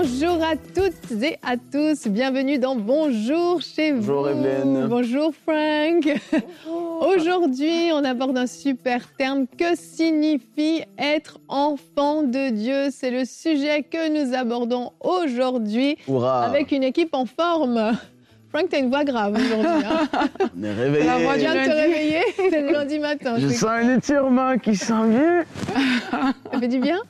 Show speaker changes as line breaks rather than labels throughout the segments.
Bonjour à toutes et à tous, bienvenue dans Bonjour chez vous.
Bonjour Evelyne.
Bonjour Frank. Aujourd'hui, on aborde un super terme. Que signifie être enfant de Dieu? C'est le sujet que nous abordons aujourd'hui
Hurrah
avec une équipe en forme. Frank, t'as une voix grave aujourd'hui. Hein
On est réveillés.
La voix vient de te réveiller, c'est le lundi matin.
Je sens un étirement qui s'en vient.
Ça fait du bien?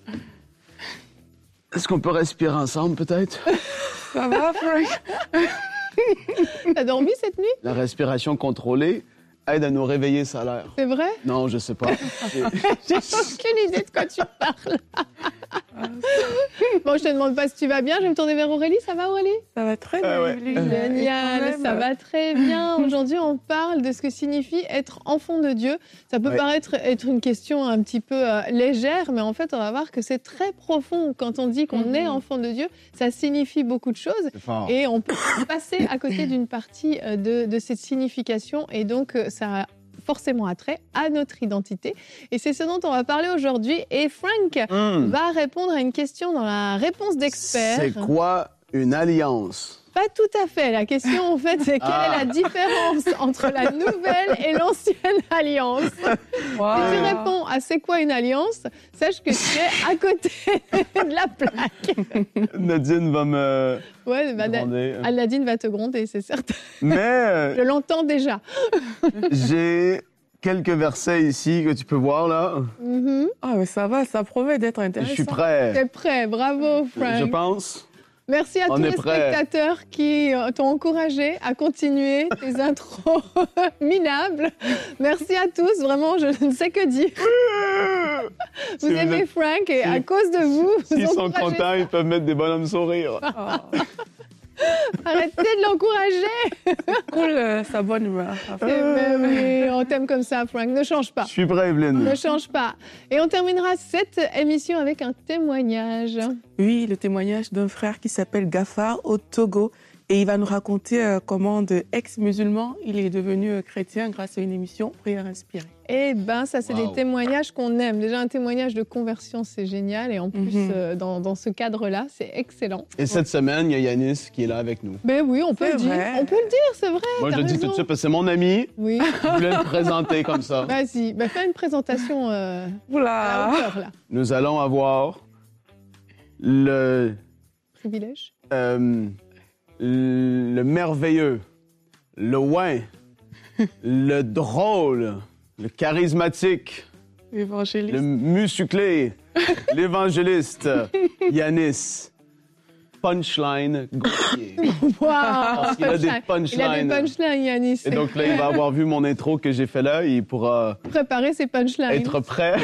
Est-ce qu'on peut respirer ensemble peut-être?
Ça va, Frank?
T'as dormi cette nuit?
La respiration contrôlée aide à nous réveiller, ça a l'air.
C'est vrai?
Non, je sais pas.
J'ai aucune idée de quoi tu parles. bon, je te demande pas si tu vas bien. Je vais me tourner vers Aurélie. Ça va, Aurélie?
Ça va très bien,
Ah ouais.
Génial, ça va très bien. Aujourd'hui, on parle de ce que signifie être enfant de Dieu. Ça peut
Ouais.
paraître être une question un petit peu euh, légère, mais en fait, on va voir que c'est très profond. Quand on dit qu'on
Mhm.
est enfant de Dieu, ça signifie beaucoup de choses. Et on peut passer à côté d'une partie euh, de, de cette signification. Et donc, euh, ça a forcément attrait à notre identité. Et c'est ce dont on va parler aujourd'hui. Et Frank
Hmm.
va répondre à une question dans la réponse d'expert.
C'est quoi une alliance?
Pas tout à fait. La question, en fait, c'est quelle
Ah.
est la différence entre la nouvelle et l'ancienne alliance
Wow.
Si tu réponds à c'est quoi une alliance, sache que tu es à côté de la plaque.
Nadine va me
Ouais, bah. Aladine va te gronder, c'est certain.
Mais euh,
Je l'entends déjà.
j'ai quelques versets ici que tu peux voir là.
Mhm.
Ah, mais ça va, ça promet d'être
Je
intéressant.
suis prêt.
T'es prêt, bravo Frank.
Je pense.
Merci à
On
tous les
prêt.
spectateurs qui euh, t'ont encouragé à continuer tes intros minables. Merci à tous, vraiment, je ne sais que dire. Vous
Si vous
aimez
êtes-
Frank et
si-
à cause de vous,
S'ils sont
encouragez
contents, ils peuvent mettre des bonhommes sourires.
Oh,
Arrêtez de l'encourager.
cool, euh, sa bonne humeur.
Oui, on t'aime comme ça, Frank. Ne change pas.
Je suis prêt, Evelyne.
Ne change pas. Et on terminera cette émission avec un témoignage.
Oui, le témoignage d'un frère qui s'appelle Gafar au Togo. Et il va nous raconter euh, comment de ex-musulman, il est devenu euh, chrétien grâce à une émission Prière inspirée.
Eh ben, ça, c'est
Wow.
des témoignages qu'on aime. Déjà, un témoignage de conversion, c'est génial. Et en plus,
Mhm.
euh, dans, dans ce cadre-là, c'est excellent.
Et cette semaine, il y a Yanis qui est là avec nous.
Ben oui, on peut le dire. On peut le dire, c'est vrai.
Moi, je le dis tout de suite parce que c'est mon ami.
Oui.
Je voulais le présenter comme ça.
Vas-y, ben, fais une présentation euh, à la
Oula
hauteur, là.
Nous allons avoir le,
Privilège.
euh, le merveilleux, le ouin, le drôle, le charismatique, le musclé, l'évangéliste, Yanis. Punchline Gauthier.
Wow,
Parce qu'il a des
Il a des
punchlines.
punchlines, Yanis.
Et donc là, il va avoir vu mon intro que j'ai fait là. Il pourra
Préparer ses punchlines.
être prêt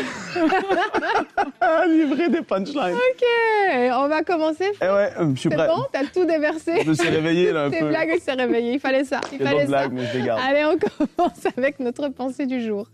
à livrer des punchlines.
Ok, on va commencer.
Eh ouais, euh, je suis
C'est
prêt.
bon, t'as tout déversé?
Je me suis réveillé là un
Tes
peu.
blagues, il s'est réveillé. Il fallait ça. Il
C'est
fallait ça.
blagues, mais je les garde.
Allez, on commence avec notre pensée du jour.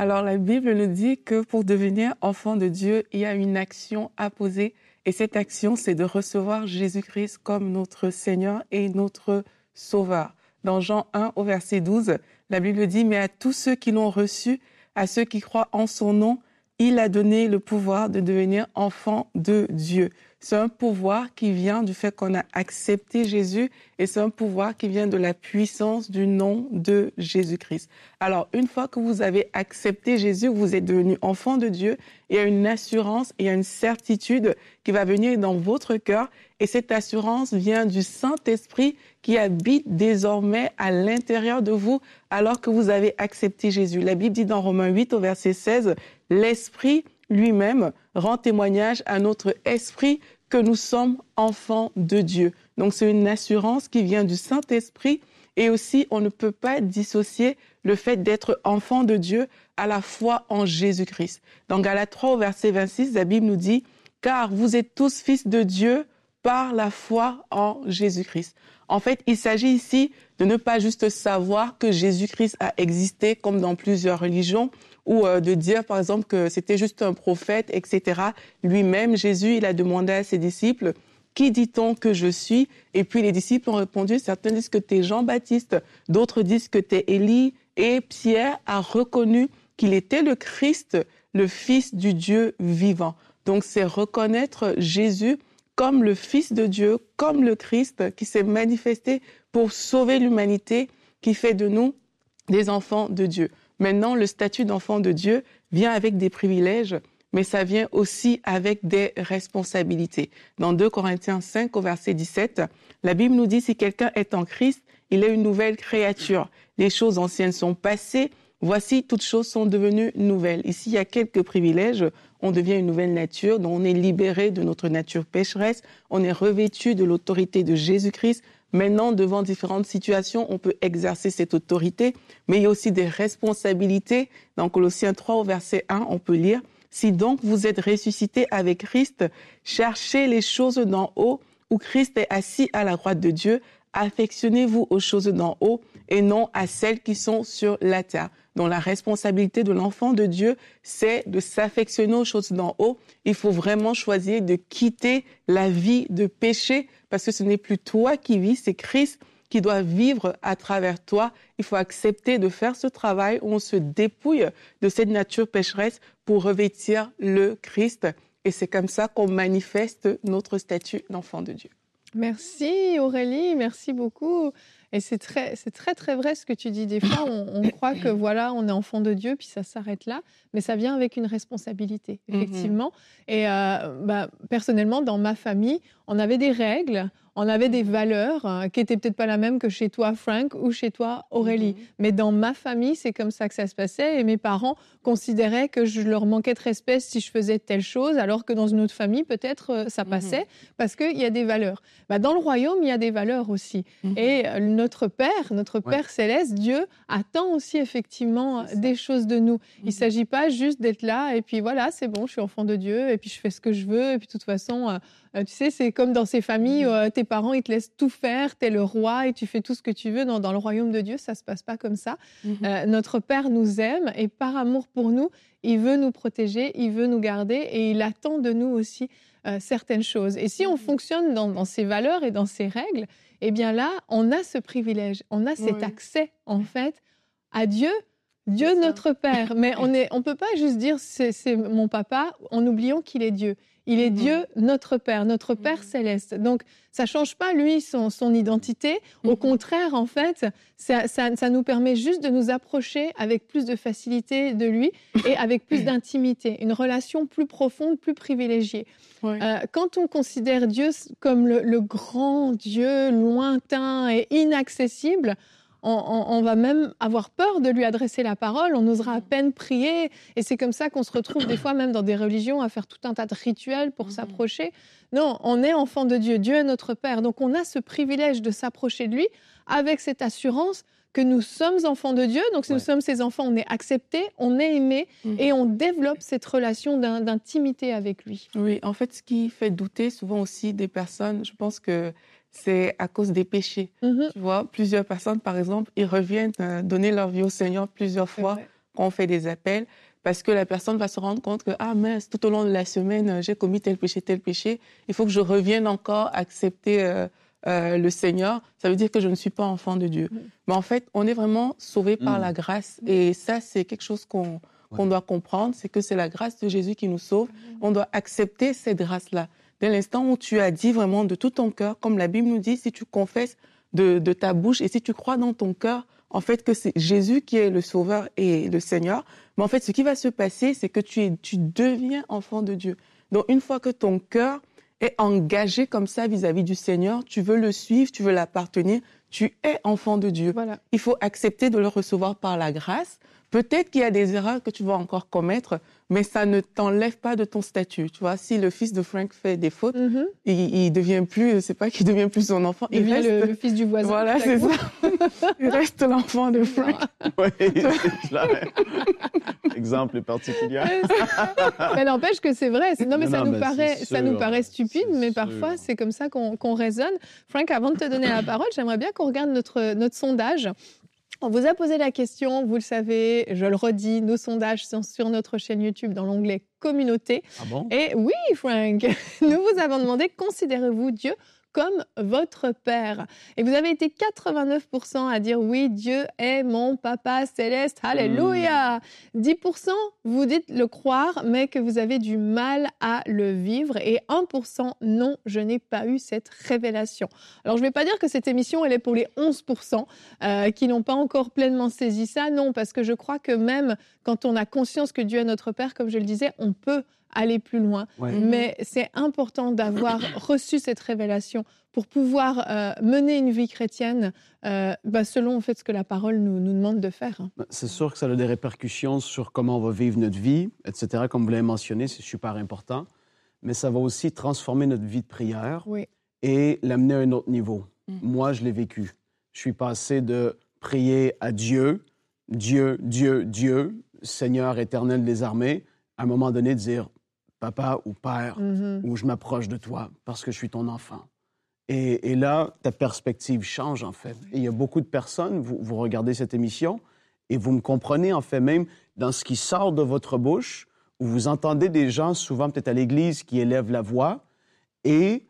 Alors la Bible nous dit que pour devenir enfant de Dieu, il y a une action à poser. Et cette action, c'est de recevoir Jésus-Christ comme notre Seigneur et notre Sauveur. Dans Jean 1 au verset 12, la Bible dit, mais à tous ceux qui l'ont reçu, à ceux qui croient en son nom, il a donné le pouvoir de devenir enfant de Dieu. C'est un pouvoir qui vient du fait qu'on a accepté Jésus et c'est un pouvoir qui vient de la puissance du nom de Jésus-Christ. Alors, une fois que vous avez accepté Jésus, vous êtes devenu enfant de Dieu, il y a une assurance, il y a une certitude qui va venir dans votre cœur et cette assurance vient du Saint-Esprit qui habite désormais à l'intérieur de vous alors que vous avez accepté Jésus. La Bible dit dans Romains 8 au verset 16, l'Esprit lui-même rend témoignage à notre esprit que nous sommes enfants de Dieu. Donc c'est une assurance qui vient du Saint-Esprit et aussi on ne peut pas dissocier le fait d'être enfant de Dieu à la foi en Jésus-Christ. Dans Galates 3 au verset 26, la Bible nous dit car vous êtes tous fils de Dieu par la foi en Jésus-Christ. En fait, il s'agit ici de ne pas juste savoir que Jésus-Christ a existé comme dans plusieurs religions, ou euh, de dire par exemple que c'était juste un prophète, etc. Lui-même, Jésus, il a demandé à ses disciples, qui dit-on que je suis? Et puis les disciples ont répondu, certains disent que tu es Jean-Baptiste, d'autres disent que tu es Élie. Et Pierre a reconnu qu'il était le Christ, le Fils du Dieu vivant. Donc c'est reconnaître Jésus comme le Fils de Dieu, comme le Christ qui s'est manifesté pour sauver l'humanité, qui fait de nous des enfants de Dieu. Maintenant, le statut d'enfant de Dieu vient avec des privilèges, mais ça vient aussi avec des responsabilités. Dans 2 Corinthiens 5 au verset 17, la Bible nous dit si quelqu'un est en Christ, il est une nouvelle créature. Les choses anciennes sont passées, voici toutes choses sont devenues nouvelles. Ici, il y a quelques privilèges. On devient une nouvelle nature, dont on est libéré de notre nature pécheresse, on est revêtu de l'autorité de Jésus-Christ, Maintenant, devant différentes situations, on peut exercer cette autorité, mais il y a aussi des responsabilités. Dans Colossiens 3 au verset 1, on peut lire, Si donc vous êtes ressuscité avec Christ, cherchez les choses d'en haut, où Christ est assis à la droite de Dieu, affectionnez-vous aux choses d'en haut et non à celles qui sont sur la terre. Donc la responsabilité de l'enfant de Dieu, c'est de s'affectionner aux choses d'en haut. Il faut vraiment choisir de quitter la vie de péché parce que ce n'est plus toi qui vis, c'est Christ qui doit vivre à travers toi. Il faut accepter de faire ce travail où on se dépouille de cette nature pécheresse pour revêtir le Christ. Et c'est comme ça qu'on manifeste notre statut d'enfant de Dieu.
Merci Aurélie, merci beaucoup. Et c'est très, c'est très, très vrai ce que tu dis. Des fois, on, croit que voilà, on est enfant de Dieu, puis ça s'arrête là. Mais ça vient avec une responsabilité, mmh effectivement. Et euh, bah, personnellement, dans ma famille, on avait des règles, on avait des valeurs euh, qui étaient peut-être pas la même que chez toi, Frank, ou chez toi, Aurélie. Mhm. Mais dans ma famille, c'est comme ça que ça se passait. Et mes parents considéraient que je leur manquais de respect si je faisais telle chose, alors que dans une autre famille, peut-être euh, ça mhm. passait, parce qu'il y a des valeurs. Bah, dans le royaume, il y a des valeurs aussi. Mhm. Et euh, notre Père, notre Père céleste, Dieu, attend aussi effectivement des choses de nous. Il ne s'agit pas juste d'être là et puis voilà, c'est bon, je suis enfant de Dieu et puis je fais ce que je veux et puis de toute façon euh, tu sais, c'est comme dans ces familles, où, euh, tes parents, ils te laissent tout faire, tu es le roi et tu fais tout ce que tu veux. Dans, dans le royaume de Dieu, ça se passe pas comme ça. Mhm. Euh, notre Père nous aime et par amour pour nous, il veut nous protéger, il veut nous garder et il attend de nous aussi certaines choses. Et si on mhm. fonctionne dans, dans, ces valeurs et dans ces règles, eh bien là, on a ce privilège, on a cet accès, en fait, à Dieu, Dieu notre Père. Mais on ne on peut pas juste dire c'est mon papa en oubliant qu'il est Dieu. Il est mhm. Dieu, notre Père, notre Père mhm. céleste. Donc, ça change pas, lui, son, identité. Au mhm. contraire, en fait, ça, nous permet juste de nous approcher avec plus de facilité de lui et avec plus d'intimité, une relation plus profonde, plus privilégiée. Euh, quand on considère Dieu comme le grand Dieu lointain et inaccessible, on, va même avoir peur de lui adresser la parole, on osera à peine prier. Et c'est comme ça qu'on se retrouve des fois même dans des religions à faire tout un tas de rituels pour mhm. s'approcher. Non, on est enfant de Dieu, Dieu est notre Père. Donc on a ce privilège de s'approcher de lui avec cette assurance que nous sommes enfants de Dieu. Donc si nous sommes ses enfants, on est accepté, on est aimé mhm. et on développe cette relation d'intimité avec lui.
Oui, en fait, ce qui fait douter souvent aussi des personnes, je pense que c'est à cause des péchés. Mm-hmm. Tu vois, plusieurs personnes, par exemple, ils reviennent euh, donner leur vie au Seigneur plusieurs fois quand on fait des appels, parce que la personne va se rendre compte que, ah mince, tout au long de la semaine, euh, j'ai commis tel péché, tel péché, il faut que je revienne encore accepter euh, le Seigneur. Ça veut dire que je ne suis pas enfant de Dieu. Mm. Mais en fait, on est vraiment sauvé par mm. la grâce. Et ça, c'est quelque chose qu'on doit comprendre, c'est que c'est la grâce de Jésus qui nous sauve. On doit accepter cette grâce-là dès l'instant où tu as dit vraiment de tout ton cœur, comme la Bible nous dit, si tu confesses de, ta bouche et si tu crois dans ton cœur, en fait, que c'est Jésus qui est le Sauveur et le Seigneur, mais en fait, ce qui va se passer, c'est que tu, es, tu deviens enfant de Dieu. Donc, une fois que ton cœur est engagé comme ça vis-à-vis du Seigneur, tu veux le suivre, tu veux l'appartenir, tu es enfant de Dieu. Voilà. Il faut accepter de le recevoir par la grâce. Peut-être qu'il y a des erreurs que tu vas encore commettre, mais ça ne t'enlève pas de ton statut. Tu vois, si le fils de Frank fait des fautes, mm-hmm. il, il, devient plus, c'est pas qu'il devient plus son enfant,
il, il reste le, fils du voisin.
Voilà, c'est ça. il reste l'enfant de Frank.
oui, c'est exemple particulier.
mais n'empêche que c'est vrai. Non, mais,
Non,
ça,
non,
nous
mais
paraît,
c'est
ça nous
sûr,
paraît stupide, mais parfois c'est comme ça qu'on raisonne. Frank, avant de te donner la parole, j'aimerais bien qu'on regarde notre, notre sondage. On vous a posé la question, vous le savez, je le redis, nos sondages sont sur notre chaîne YouTube dans l'onglet Communauté.
Ah bon?
Et oui, Frank, nous vous avons demandé, considérez-vous Dieu comme votre Père Et vous avez été 89% à dire oui, Dieu est mon Papa céleste. Alléluia 10% vous dites le croire, mais que vous avez du mal à le vivre. Et 1% non, je n'ai pas eu cette révélation. Alors, je ne vais pas dire que cette émission, elle est pour les 11% euh, qui n'ont pas encore pleinement saisi ça. Non, parce que je crois que même quand on a conscience que Dieu est notre Père, comme je le disais, on peut aller plus loin.
Ouais.
Mais c'est important d'avoir reçu cette révélation pour pouvoir euh, mener une vie chrétienne euh, bah, selon en fait, ce que la parole nous, nous demande de faire.
Ben, C'est sûr que ça a des répercussions sur comment on va vivre notre vie, etc. Comme vous l'avez mentionné, c'est super important. Mais ça va aussi transformer notre vie de prière
Oui.
et l'amener à un autre niveau.
Mhm.
Moi, je l'ai vécu. Je suis passé de prier à Dieu, Dieu, Dieu, Dieu, Seigneur éternel des armées, à un moment donné de dire Papa ou Père,
Mhm.
où je m'approche de toi parce que je suis ton enfant. Et, et là, ta perspective change, en fait. Et il y a beaucoup de personnes, vous, vous regardez cette émission, et vous me comprenez, en fait, même dans ce qui sort de votre bouche, où vous entendez des gens, souvent peut-être à l'église, qui élèvent la voix, et,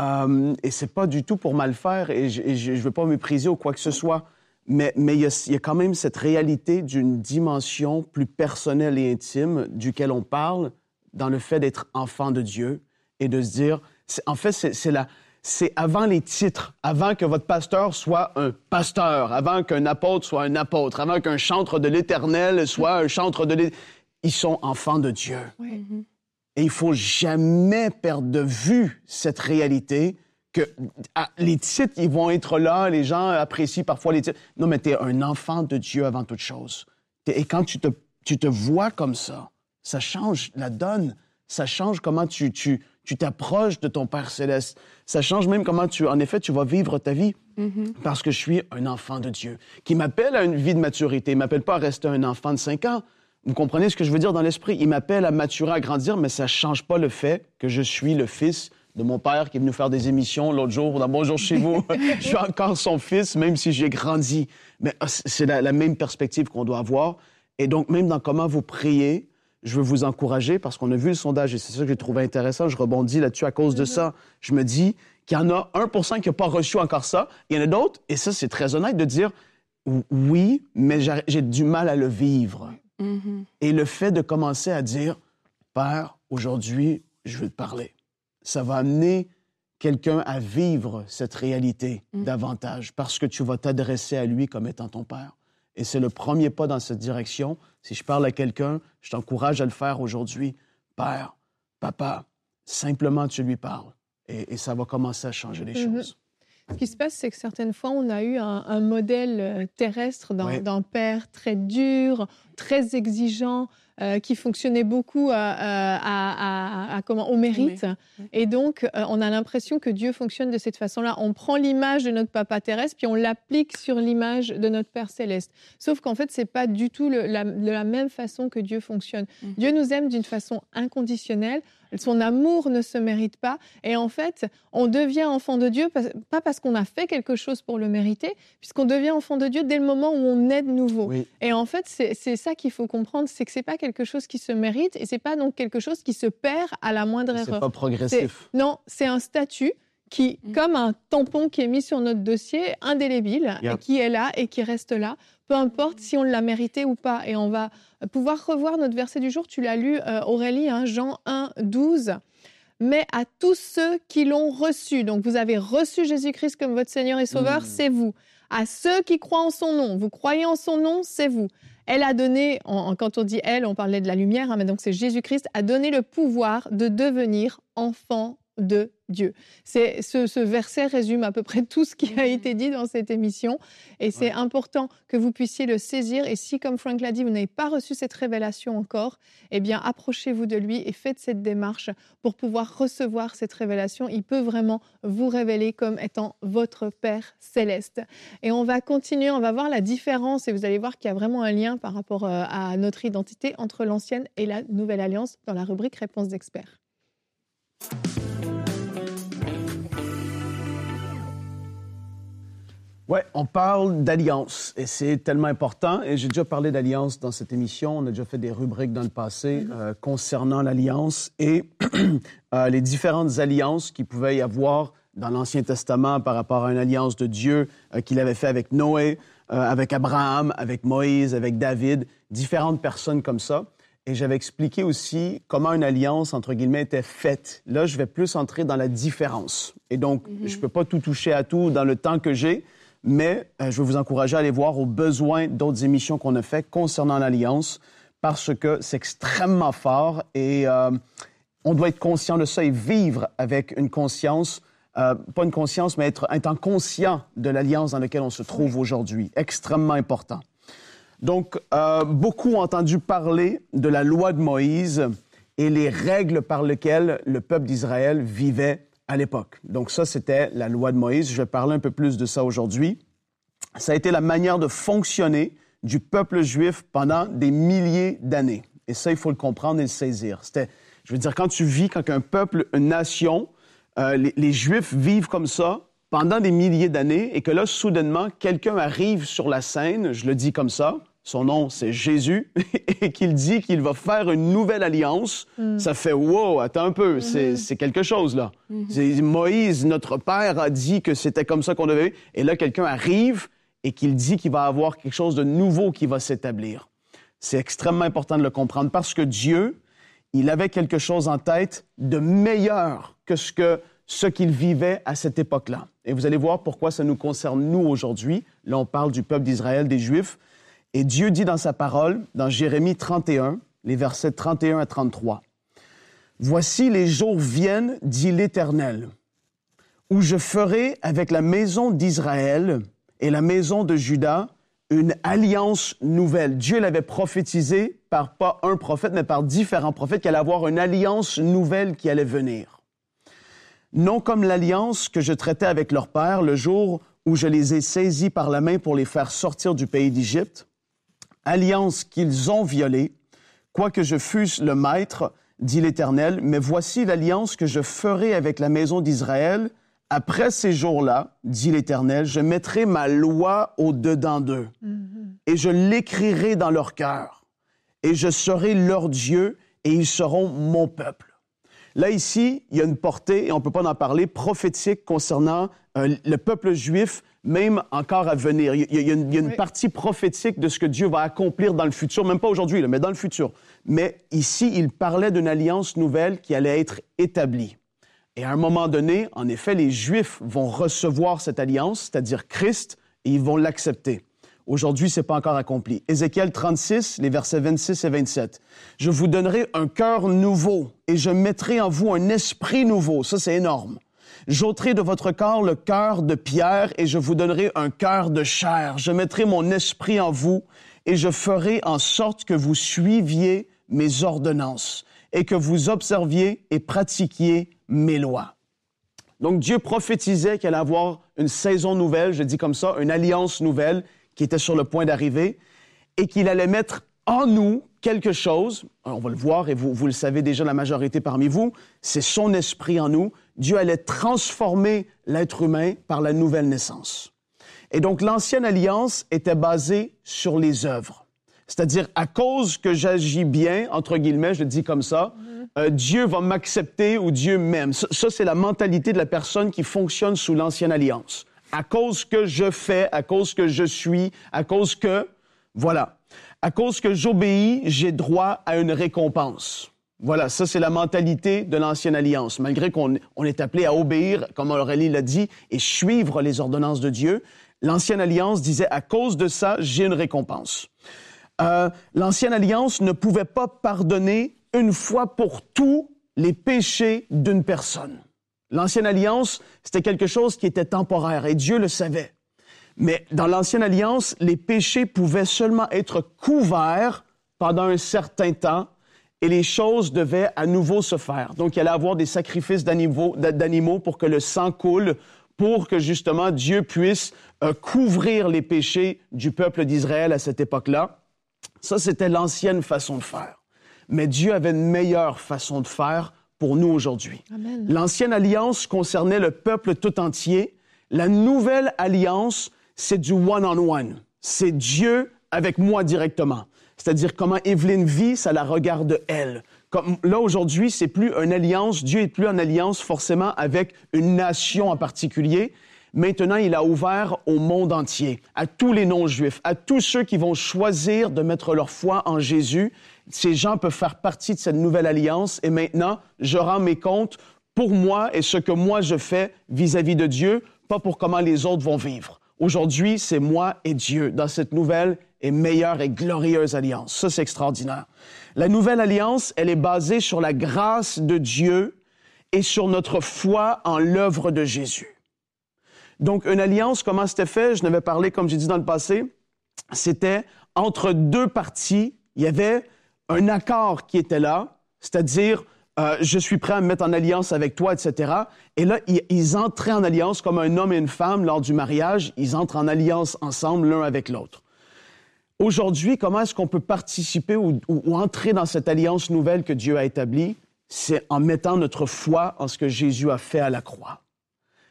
euh, et c'est pas du tout pour mal faire, et je ne veux pas mépriser ou quoi que ce soit, mais mais il y, a, il y a quand même cette réalité d'une dimension plus personnelle et intime duquel on parle dans le fait d'être enfant de Dieu et de se dire, en fait, c'est la... C'est avant les titres, avant que votre pasteur soit un pasteur, avant qu'un apôtre soit un apôtre, avant qu'un chantre de l'Éternel soit un chantre de l'Éternel. Ils sont enfants de Dieu.
Oui.
Et il faut jamais perdre de vue cette réalité que ah, les titres, ils vont être là, les gens apprécient parfois les titres. Non, mais tu es un enfant de Dieu avant toute chose. Et quand tu te, tu te vois comme ça, ça change la donne. Ça change comment tu tu tu t'approches de ton Père céleste. Ça change même comment tu, en effet, tu vas vivre ta vie. Parce que je suis un enfant de Dieu, qui m'appelle à une vie de maturité. Il m'appelle pas à rester un enfant de 5 ans. Vous comprenez ce que je veux dire dans l'esprit? Il m'appelle à maturer, à grandir, mais ça change pas le fait que je suis le fils de mon père qui est venu faire des émissions l'autre jour dans Bonjour chez vous. je suis encore son fils, même si j'ai grandi. Mais ah, c'est c'est la, la même perspective qu'on doit avoir. Et donc, même dans comment vous priez, je veux vous encourager parce qu'on a vu le sondage et c'est ça que j'ai trouvé intéressant. Je rebondis là-dessus à cause de ça. Je me dis qu'il y en a 1% qui n'a pas reçu encore ça. Il y en a d'autres, et ça, c'est très honnête de dire oui, mais j'ai du mal à le vivre.
Mhm.
Et le fait de commencer à dire, Père, aujourd'hui, je veux te parler, ça va amener quelqu'un à vivre cette réalité
Mm.
davantage parce que tu vas t'adresser à lui comme étant ton Père. Et c'est le premier pas dans cette direction. Si je parle à quelqu'un, je t'encourage à le faire aujourd'hui. Père, papa, simplement tu lui parles. Et, et ça va commencer à changer les
Mhm.
choses.
Ce qui se passe, c'est que certaines fois, on a eu un, un modèle euh, terrestre d'un père très dur, très exigeant, euh, qui fonctionnait beaucoup à, à- à- à- à comment, au mérite. Et donc, euh, on a l'impression que Dieu fonctionne de cette façon-là. On prend l'image de notre papa terrestre, puis on l'applique sur l'image de notre Père céleste. Sauf qu'en fait, c'est pas du tout le- la, de la même façon que Dieu fonctionne.
Mhm.
Dieu nous aime d'une façon inconditionnelle. Son amour ne se mérite pas. Et en fait, on devient enfant de Dieu, pas- parce qu'on a fait quelque chose pour le mériter, puisqu'on devient enfant de Dieu dès le moment où on est de nouveau.
Oui,
Et en fait, c'est c'est ça qu'il faut comprendre, c'est que c'est pas quelque chose qui se mérite et c'est pas donc quelque chose qui se perd à la moindre
c'est
erreur.
pas progressif.
Non, c'est un statut qui,
Mm.
comme un tampon qui est mis sur notre dossier, indélébile, et qui est là et qui reste là, peu importe si on l'a mérité ou pas. Et on va pouvoir revoir notre verset du jour. Tu l'as lu, euh, Aurélie, hein, Jean 1, 12. Mais à tous ceux qui l'ont reçu, donc vous avez reçu Jésus-Christ comme votre Seigneur et Sauveur,
Mm.
c'est vous. À ceux qui croient en son nom, vous croyez en son nom, c'est vous. Elle a donné, en- en- quand on dit elle, on parlait de la lumière, hein, mais donc c'est Jésus-Christ, a donné le pouvoir de devenir enfant de Dieu. C'est ce, verset résume à peu près tout ce qui a mhm. été dit dans cette émission et c'est important que vous puissiez le saisir et si comme Frank l'a dit vous n'avez pas reçu cette révélation encore, eh bien approchez-vous de lui et faites cette démarche pour pouvoir recevoir cette révélation, il peut vraiment vous révéler comme étant votre Père céleste. Et on va continuer, on va voir la différence et vous allez voir qu'il y a vraiment un lien par rapport euh, à notre identité entre l'ancienne et la nouvelle alliance dans la rubrique réponse d'experts.
Oui, on parle d'alliance et c'est tellement important. Et j'ai déjà parlé d'alliance dans cette émission. On a déjà fait des rubriques dans le passé mm-hmm. euh, concernant l'alliance et euh, les différentes alliances qu'il pouvait y avoir dans l'Ancien Testament par rapport à une alliance de Dieu euh, qu'il avait fait avec Noé, avec Abraham, avec Moïse, avec David, différentes personnes comme ça. Et j'avais expliqué aussi comment une alliance, entre guillemets, était faite. Là, je vais plus entrer dans la différence. Et donc, mm-hmm. je ne peux pas tout toucher à tout dans le temps que j'ai, mais euh, je veux vous encourager à aller voir aux besoins d'autres émissions qu'on a faites concernant l'Alliance parce que c'est extrêmement fort et euh, on doit être conscient de ça et vivre avec une conscience, euh, pas une conscience, mais être étant conscient de l'Alliance dans laquelle on se trouve aujourd'hui. Extrêmement important. Donc, beaucoup ont entendu parler de la loi de Moïse et les règles par lesquelles le peuple d'Israël vivait à l'époque. Donc ça, c'était la loi de Moïse. Je vais parler un peu plus de ça aujourd'hui. Ça a été la manière de fonctionner du peuple juif pendant des milliers d'années. Et ça, il faut le comprendre et le saisir. C'était, je veux dire, quand tu vis, quand un peuple, une nation, euh, les, les Juifs vivent comme ça pendant des milliers d'années et que là, soudainement, quelqu'un arrive sur la scène, je le dis comme ça, son nom c'est Jésus, et qu'il dit qu'il va faire une nouvelle alliance, mm. ça fait wow, attends un peu, mm-hmm. c'est quelque chose là. Mm-hmm. Moïse, notre père, a dit que c'était comme ça qu'on devait, et là quelqu'un arrive et qu'il dit qu'il va avoir quelque chose de nouveau qui va s'établir. C'est extrêmement important de le comprendre parce que Dieu, il avait quelque chose en tête de meilleur que ce que ce qu'il vivait à cette époque-là. Et vous allez voir pourquoi ça nous concerne nous aujourd'hui. Là, on parle du peuple d'Israël, des Juifs. Et Dieu dit dans sa parole, dans Jérémie 31, les versets 31 à 33, Voici les jours viennent, dit l'Éternel, où je ferai avec la maison d'Israël et la maison de Juda une alliance nouvelle. Dieu l'avait prophétisé par pas un prophète, mais par différents prophètes, qu'il allait avoir une alliance nouvelle qui allait venir. Non comme l'alliance que je traitais avec leur père le jour où je les ai saisis par la main pour les faire sortir du pays d'Égypte, alliance qu'ils ont violée, quoique je fusse le maître, dit l'Éternel, mais voici l'alliance que je ferai avec la maison d'Israël. Après ces jours-là, dit l'Éternel, je mettrai ma loi au-dedans d'eux, mm-hmm. et je l'écrirai dans leur cœur, et je serai leur Dieu, et ils seront mon peuple. Là, ici, il y a une portée, et on ne peut pas en parler, prophétique concernant euh, le peuple juif même encore à venir. Il y a, une, partie prophétique de ce que Dieu va accomplir dans le futur, même pas aujourd'hui, mais dans le futur. Mais ici, il parlait d'une alliance nouvelle qui allait être établie. Et à un moment donné, en effet, les Juifs vont recevoir cette alliance, c'est-à-dire Christ, et ils vont l'accepter. Aujourd'hui, c'est pas encore accompli. Ézéchiel 36, les versets 26 et 27. Je vous donnerai un cœur nouveau et je mettrai en vous un esprit nouveau. Ça, c'est énorme. J'ôterai de votre corps le cœur de pierre et je vous donnerai un cœur de chair. Je mettrai mon esprit en vous et je ferai en sorte que vous suiviez mes ordonnances et que vous observiez et pratiquiez mes lois. Donc Dieu prophétisait qu'il allait avoir une saison nouvelle, je dis comme ça, une alliance nouvelle qui était sur le point d'arriver et qu'il allait mettre en nous quelque chose, on va le voir et vous, vous le savez déjà la majorité parmi vous, c'est son esprit en nous, Dieu allait transformer l'être humain par la nouvelle naissance. Et donc l'ancienne alliance était basée sur les œuvres. C'est-à-dire, à cause que j'agis bien, entre guillemets, je le dis comme ça, mm-hmm. euh, Dieu va m'accepter ou Dieu m'aime. Ça, ça c'est la mentalité de la personne qui fonctionne sous l'ancienne alliance. À cause que je fais, à cause que je suis, à cause que, voilà. À cause que j'obéis, j'ai droit à une récompense. Voilà, ça c'est la mentalité de l'ancienne alliance. Malgré qu'on est appelé à obéir, comme Aurélie l'a dit, et suivre les ordonnances de Dieu, l'ancienne alliance disait à cause de ça, j'ai une récompense. Euh, l'ancienne alliance ne pouvait pas pardonner une fois pour tous les péchés d'une personne. L'ancienne alliance, c'était quelque chose qui était temporaire et Dieu le savait. Mais dans l'ancienne alliance, les péchés pouvaient seulement être couverts pendant un certain temps et les choses devaient à nouveau se faire. Donc, il allait avoir des sacrifices d'animaux pour que le sang coule, pour que justement Dieu puisse euh, couvrir les péchés du peuple d'Israël à cette époque-là. Ça, c'était l'ancienne façon de faire. Mais Dieu avait une meilleure façon de faire pour nous aujourd'hui. L'ancienne alliance concernait le peuple tout entier. La nouvelle alliance, c'est du one-on-one. C'est Dieu avec moi directement. C'est-à-dire comment Evelyne vit, ça la regarde elle. Comme là aujourd'hui, c'est plus une alliance, Dieu est plus en alliance forcément avec une nation en particulier. Maintenant, il a ouvert au monde entier, à tous les non-juifs, à tous ceux qui vont choisir de mettre leur foi en Jésus. Ces gens peuvent faire partie de cette nouvelle alliance et maintenant, je rends mes comptes pour moi et ce que moi je fais vis-à-vis de Dieu, pas pour comment les autres vont vivre. Aujourd'hui, c'est moi et Dieu dans cette nouvelle et meilleure et glorieuse alliance. Ça, c'est extraordinaire. La nouvelle alliance, elle est basée sur la grâce de Dieu et sur notre foi en l'œuvre de Jésus. Donc, une alliance, comment c'était fait? Je n'avais parlé, comme j'ai dit dans le passé, c'était entre deux parties. Il y avait un accord qui était là, c'est-à-dire, euh, je suis prêt à me mettre en alliance avec toi, etc. Et là, ils, entraient en alliance comme un homme et une femme lors du mariage. Ils entrent en alliance ensemble l'un avec l'autre. Aujourd'hui, comment est-ce qu'on peut participer ou, entrer dans cette alliance nouvelle que Dieu a établie? C'est en mettant notre foi en ce que Jésus a fait à la croix.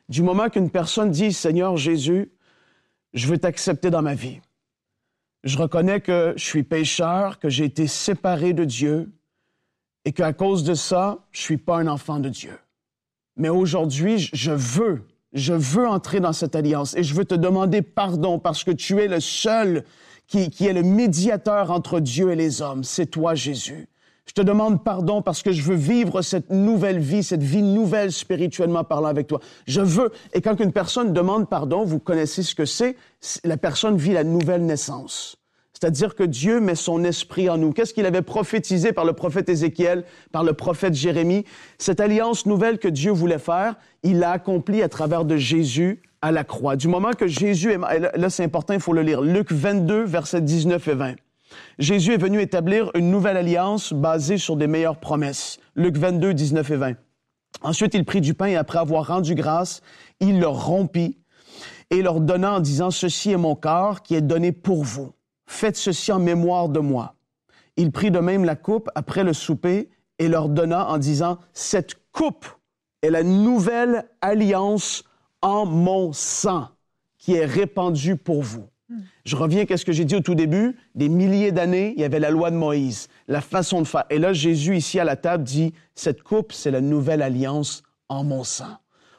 Du moment qu'une personne dit, Seigneur Jésus, je veux t'accepter dans ma vie. Je reconnais que je suis pécheur, que j'ai été séparé de Dieu et qu'à cause de ça, je suis pas un enfant de Dieu. Mais aujourd'hui, je veux, je veux entrer dans cette alliance et je veux te demander pardon parce que tu es le seul qui, est le médiateur entre Dieu et les hommes. C'est toi, Jésus. Je te demande pardon parce que je veux vivre cette nouvelle vie, cette vie nouvelle spirituellement parlant avec toi. Je veux. Et quand une personne demande pardon, vous connaissez ce que c'est. La personne vit la nouvelle naissance. C'est-à-dire que Dieu met son esprit en nous. Qu'est-ce qu'il avait prophétisé par le prophète Ézéchiel, par le prophète Jérémie? Cette alliance nouvelle que Dieu voulait faire, il l'a accomplie à travers de Jésus à la croix. Du moment que Jésus est... Là, c'est important, il faut le lire. Luc 22, versets 19 et 20. Jésus est venu établir une nouvelle alliance basée sur des meilleures promesses. Luc 22, 19 et 20. Ensuite, il prit du pain et après avoir rendu grâce, il le rompit et leur donna en disant, Ceci est mon corps qui est donné pour vous. Faites ceci en mémoire de moi. Il prit de même la coupe après le souper et leur donna en disant, Cette coupe est la nouvelle alliance en mon sang qui est répandu pour vous. Je reviens à ce que j'ai dit au tout début? Des milliers d'années, il y avait la loi de Moïse, la façon de faire. Et là, Jésus, ici à la table, dit, cette coupe, c'est la nouvelle alliance en mon sang.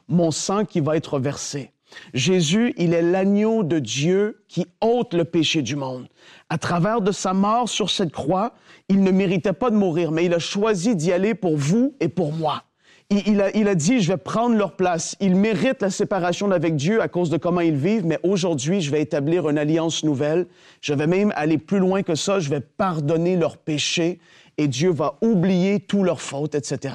Mon sang qui va être versé. Jésus, il est l'agneau de Dieu qui ôte le péché du monde. À travers de sa mort sur cette croix, il ne méritait pas de mourir, mais il a choisi d'y aller pour vous et pour moi il, a, dit, je vais prendre leur place. Ils méritent la séparation avec Dieu à cause de comment ils vivent, mais aujourd'hui, je vais établir une alliance nouvelle. Je vais même aller plus loin que ça. Je vais pardonner leurs péchés et Dieu va oublier toutes leurs fautes, etc.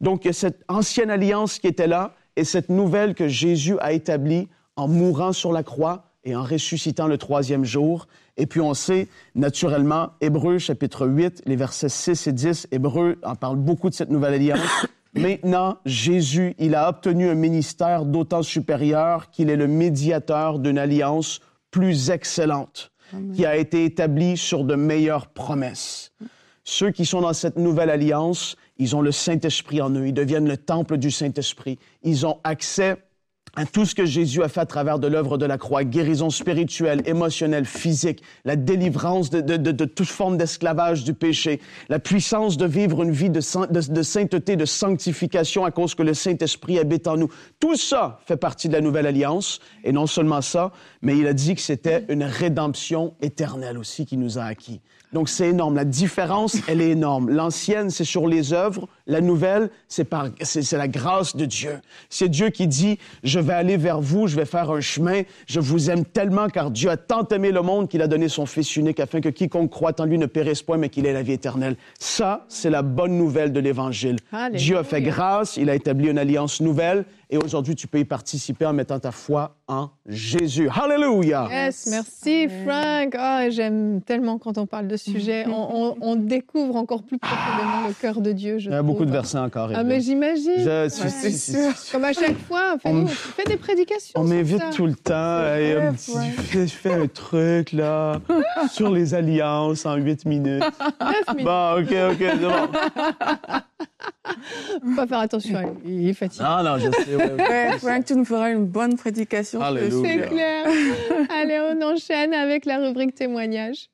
Donc, cette ancienne alliance qui était là et cette nouvelle que Jésus a établie en mourant sur la croix et en ressuscitant le troisième jour. Et puis on sait, naturellement, Hébreu chapitre 8, les versets 6 et 10, Hébreu en parle beaucoup de cette nouvelle alliance. Maintenant, Jésus, il a obtenu un ministère d'autant supérieur qu'il est le médiateur d'une alliance plus excellente, qui a été établie sur de meilleures promesses. Ceux qui sont dans cette nouvelle alliance, ils ont le Saint-Esprit en eux, ils deviennent le temple du Saint-Esprit, ils ont accès à tout ce que Jésus a fait à travers de l'œuvre de la croix, guérison spirituelle, émotionnelle, physique, la délivrance de, toute forme d'esclavage du péché, la puissance de vivre une vie de, de, sainteté, de sanctification à cause que le Saint-Esprit habite en nous. Tout ça fait partie de la nouvelle alliance, et non seulement ça, mais il a dit que c'était une rédemption éternelle aussi qui nous a acquis. Donc c'est énorme. La différence, elle est énorme. L'ancienne, c'est sur les œuvres. La nouvelle, c'est par, c'est la grâce de Dieu. C'est Dieu qui dit, je vais aller vers vous, je vais faire un chemin. Je vous aime tellement car Dieu a tant aimé le monde qu'il a donné son Fils unique afin que quiconque croit en lui ne périsse point, mais qu'il ait la vie éternelle. Ça, c'est la bonne nouvelle de l'Évangile. Dieu a fait grâce, il a établi une alliance nouvelle et aujourd'hui, tu peux y participer en mettant ta foi en Jésus. Hallelujah!
Yes, merci Frank. Oh, J'aime tellement quand on parle de ce sujet. On, on- on découvre encore plus profondément le cœur de Dieu. Je
Il y a beaucoup de versets encore.
Ah, mais j'imagine.
Je-
Ouais, sûr. Comme à chaque fois, fais,
On-
fais des prédications.
On m'invite tout le temps. et, petit-
ouais.
je, fais, je fais un truc, là, sur les alliances en huit minutes.
Neuf minutes.
Bon, OK, OK, c'est bon.
Faut pas faire attention à lui. Il est fatigué.
Ah non, je sais. ouais, ouais.
Frank, tu nous feras une bonne prédication.
C'est clair. Allez, on enchaîne avec la rubrique témoignage.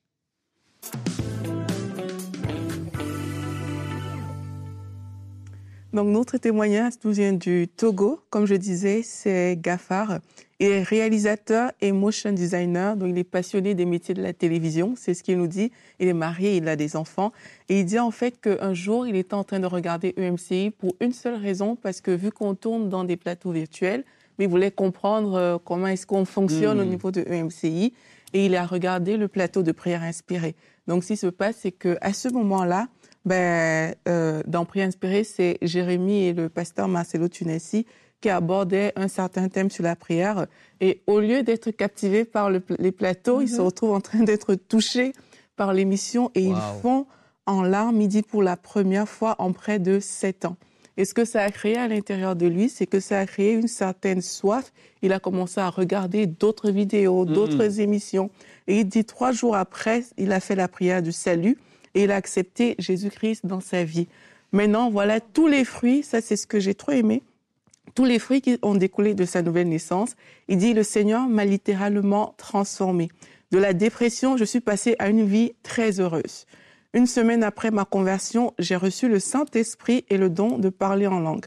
Donc, notre témoignage nous vient du Togo. Comme je disais, c'est Gafar. Il est réalisateur et motion designer. Donc, il est passionné des métiers de la télévision. C'est ce qu'il nous dit. Il est marié, il a des enfants. Et il dit en fait qu'un jour, il était en train de regarder EMCI pour une seule raison, parce que vu qu'on tourne dans des plateaux virtuels, mais il voulait comprendre euh, comment est-ce qu'on fonctionne au
Mm.
niveau de EMCI. Et il a regardé le plateau de prière inspirée. Donc, ce qui se passe, c'est qu'à ce moment-là, ben, euh, dans Prière inspirée, c'est Jérémie et le pasteur Marcelo Tunesi qui abordaient un certain thème sur la prière. Et au lieu d'être captivés par le- les plateaux, ils se retrouvent en train d'être touchés par l'émission et
Wow.
ils font en larmes, il dit, pour la première fois en près de sept ans. Et ce que ça a créé à l'intérieur de lui, c'est que ça a créé une certaine soif. Il a commencé à regarder d'autres vidéos, d'autres émissions. Et il dit, trois jours après, il a fait la prière du salut et il a accepté Jésus-Christ dans sa vie. Maintenant, voilà tous les fruits, ça c'est ce que j'ai trop aimé, tous les fruits qui ont découlé de sa nouvelle naissance. Il dit, le Seigneur m'a littéralement transformé. De la dépression, je suis passée à une vie très heureuse. Une semaine après ma conversion, j'ai reçu le Saint-Esprit et le don de parler en langue.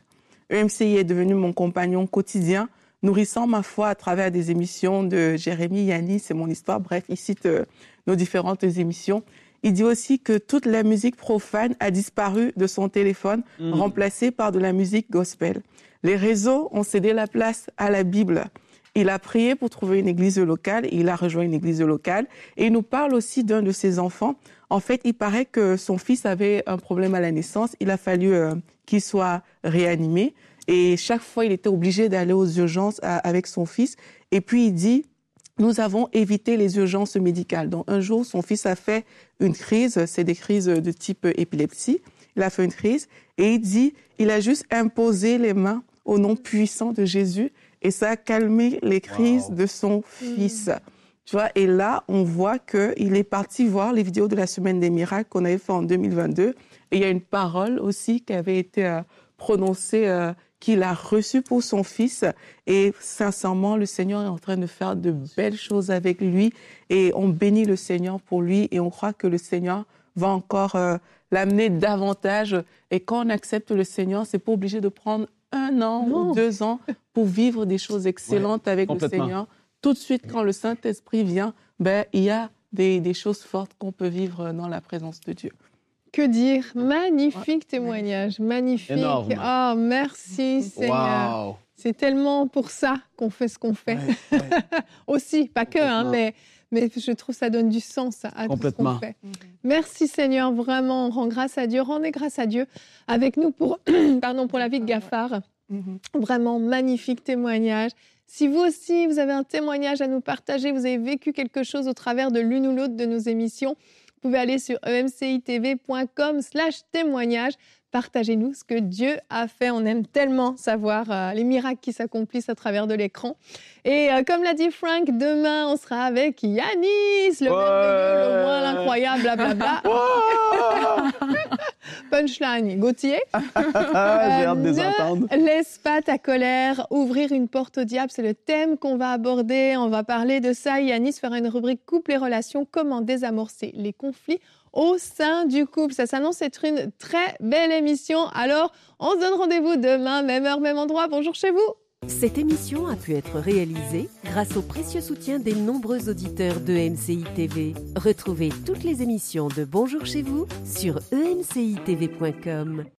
EMCI est devenu mon compagnon quotidien, nourrissant ma foi à travers des émissions de Jérémy Yanni, c'est mon histoire. Bref, il cite euh, nos différentes émissions. Il dit aussi que toute la musique profane a disparu de son téléphone, remplacée par de la musique gospel. Les réseaux ont cédé la place à la Bible. Il a prié pour trouver une église locale et il a rejoint une église locale. Et il nous parle aussi d'un de ses enfants. En fait, il paraît que son fils avait un problème à la naissance. Il a fallu euh, qu'il soit réanimé. Et chaque fois, il était obligé d'aller aux urgences à- avec son fils. Et puis, il dit, nous avons évité les urgences médicales. Donc, un jour, son fils a fait une crise. C'est des crises de type épilepsie. Il a fait une crise. Et il dit, il a juste imposé les mains au nom puissant de Jésus. Et ça a calmé les crises
Wow.
de son fils. Tu vois, et là, on voit qu'il est parti voir les vidéos de la Semaine des Miracles qu'on avait fait en 2022. Et il y a une parole aussi qui avait été euh, prononcée, euh, qu'il a reçue pour son fils. Et sincèrement, le Seigneur est en train de faire de belles choses avec lui. Et on bénit le Seigneur pour lui. Et on croit que le Seigneur va encore euh, l'amener davantage. Et quand on accepte le Seigneur, c'est pas obligé de prendre un an
Non.
ou deux ans pour vivre des choses excellentes avec le. Seigneur tout de suite, quand le Saint-Esprit vient, ben, il y a des, des choses fortes qu'on peut vivre dans la présence de Dieu.
Que dire? Magnifique témoignage, magnifique.
Énorme.
Oh, merci Seigneur.
Wow!
C'est tellement pour ça qu'on fait ce qu'on fait.
Ouais, ouais.
Aussi, pas que, hein, mais, mais je trouve ça donne du sens à tout ce qu'on fait. Merci Seigneur, vraiment, on rend grâce à Dieu, rendez grâce à Dieu avec nous pour, pardon, pour la vie de Gaffard.
Mhm.
Vraiment magnifique témoignage. Si vous aussi, vous avez un témoignage à nous partager, vous avez vécu quelque chose au travers de l'une ou l'autre de nos émissions, vous pouvez aller sur emcitv.com slash témoignage. Partagez-nous ce que Dieu a fait. On aime tellement savoir euh, les miracles qui s'accomplissent à travers de l'écran. Et euh, comme l'a dit Frank, demain, on sera avec Yanis, le merveilleux, le moins, l'incroyable, blablabla. Punchline, Gauthier.
Ah, J'ai hâte de les
Euh,
entendre.
Laisse pas ta colère ouvrir une porte au diable. C'est le thème qu'on va aborder. On va parler de ça. Yanis fera une rubrique couple et relations. Comment désamorcer les conflits au sein du couple. Ça s'annonce être une très belle émission. Alors, on se donne rendez-vous demain, même heure, même endroit. Bonjour chez vous.
Cette émission a pu être réalisée grâce au précieux soutien des nombreux auditeurs de TV. Retrouvez toutes les émissions de Bonjour chez vous sur emcitv.com.